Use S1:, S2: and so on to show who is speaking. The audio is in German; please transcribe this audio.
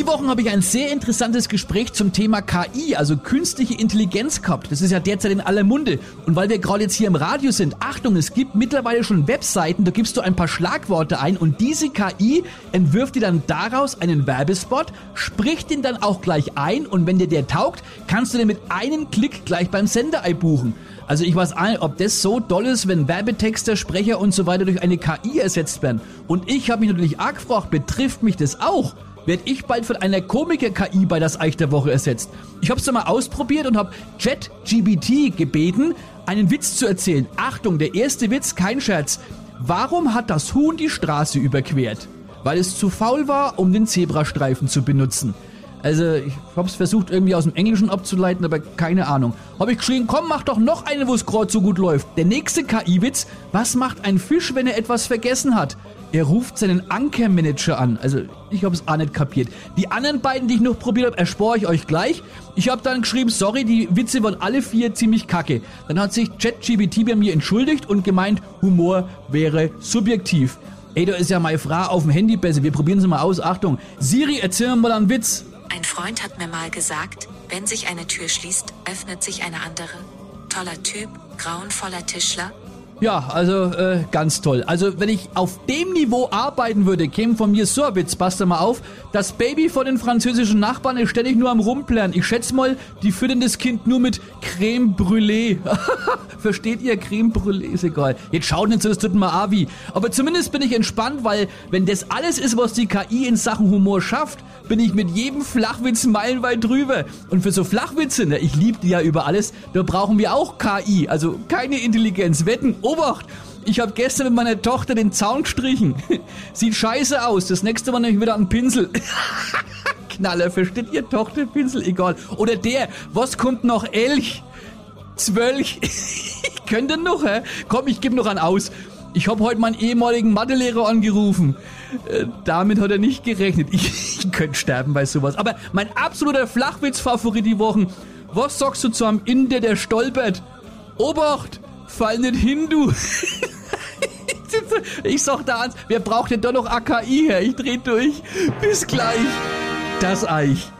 S1: Die Wochen habe ich ein sehr interessantes Gespräch zum Thema KI, also künstliche Intelligenz gehabt. Das ist ja derzeit in aller Munde. Und weil wir gerade jetzt hier im Radio sind, Achtung, es gibt mittlerweile schon Webseiten, da gibst du ein paar Schlagworte ein und diese KI entwirft dir dann daraus einen Werbespot, spricht den dann auch gleich ein und wenn dir der taugt, kannst du den mit einem Klick gleich beim Sender einbuchen. Also ich weiß nicht, ob das so toll ist, wenn Werbetexte, Sprecher und so weiter durch eine KI ersetzt werden. Und ich habe mich natürlich arg gefragt, betrifft mich das auch? Werde ich bald von einer Komiker-KI bei das Eich der Woche ersetzt. Ich habe es mal ausprobiert und habe ChatGBT gebeten, einen Witz zu erzählen. Achtung, der erste Witz, kein Scherz. Warum hat das Huhn die Straße überquert? Weil es zu faul war, um den Zebrastreifen zu benutzen. Also, ich habe es versucht irgendwie aus dem Englischen abzuleiten, aber keine Ahnung. Habe ich geschrien, komm, mach doch noch eine, wo es gerade so gut läuft. Der nächste KI-Witz, was macht ein Fisch, wenn er etwas vergessen hat? Er ruft seinen Ankermanager an. Also, ich habe es auch nicht kapiert. Die anderen beiden, die ich noch probiert habe, erspare ich euch gleich. Ich habe dann geschrieben, sorry, die Witze waren alle vier ziemlich kacke. Dann hat sich ChatGBT bei mir entschuldigt und gemeint, Humor wäre subjektiv. Ey, da ist ja meine Frau auf dem Handy besser. Wir probieren es mal aus. Achtung. Siri, erzähl mal einen Witz.
S2: Ein Freund hat mir mal gesagt, wenn sich eine Tür schließt, öffnet sich eine andere. Toller Typ, grauenvoller Tischler,
S1: ja, also äh, ganz toll. Also wenn ich auf dem Niveau arbeiten würde, käme von mir so ein Witz, passt mal auf. Das Baby von den französischen Nachbarn ist ständig nur am Rumplären. Ich schätze mal, die füttern das Kind nur mit Creme Brûlée. Versteht ihr? Creme Brûlée ist egal. Jetzt schaut nicht so, das tut mir Avi. Aber zumindest bin ich entspannt, weil wenn das alles ist, was die KI in Sachen Humor schafft, bin ich mit jedem Flachwitz meilenweit drüber. Und für so Flachwitze, ne, ich liebe die ja über alles, da brauchen wir auch KI, also keine Intelligenz. Wetten, Obacht! Ich habe gestern mit meiner Tochter den Zaun gestrichen. Sieht scheiße aus. Das nächste Mal nehme ich wieder einen Pinsel. Knaller, versteht ihr? Tochter, Pinsel, egal. Oder der, was kommt noch? Elch? Zwölch? ich könnte noch, hä? Komm, ich gebe noch einen aus. Ich habe heute meinen ehemaligen Mathelehrer angerufen. Äh, damit hat er nicht gerechnet. Ich, ich könnte sterben bei sowas. Aber mein absoluter Flachwitz-Favorit die Wochen. Was sagst du zu einem Inder, der stolpert? Obacht, fall nicht hin, du. ich sag da ans, wer braucht denn da noch AKI her? Ich dreh durch. Bis gleich. Das Eich.